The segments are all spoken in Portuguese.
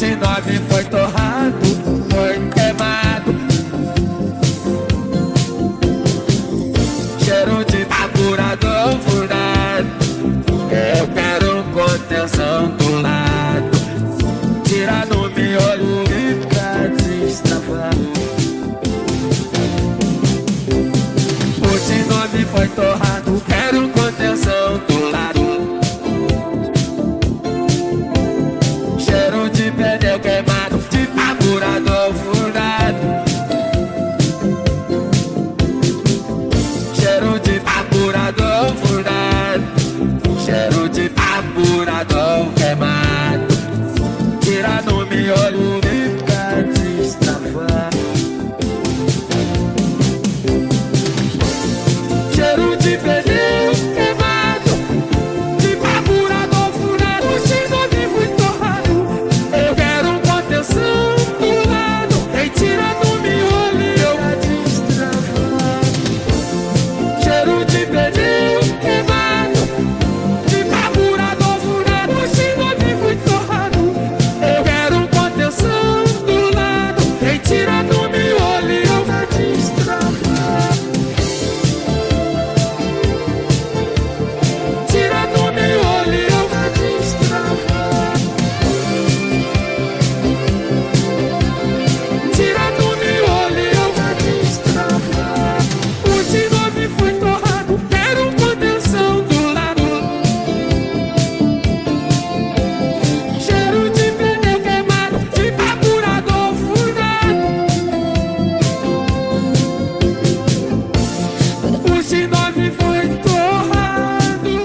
cidade foi torrado leve foi torrado.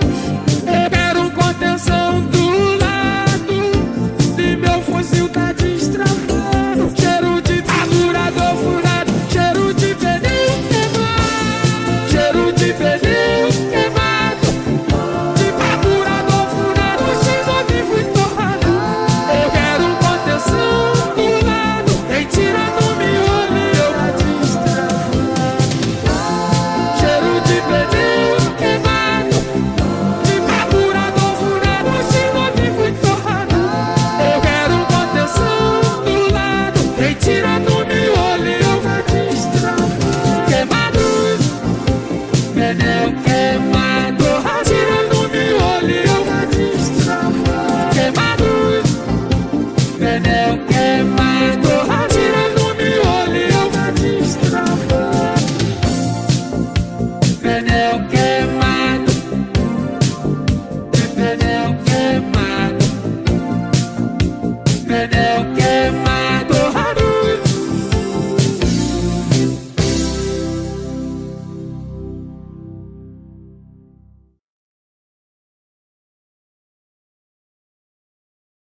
Eu quero contenção do lado de meu fuzil tá de day.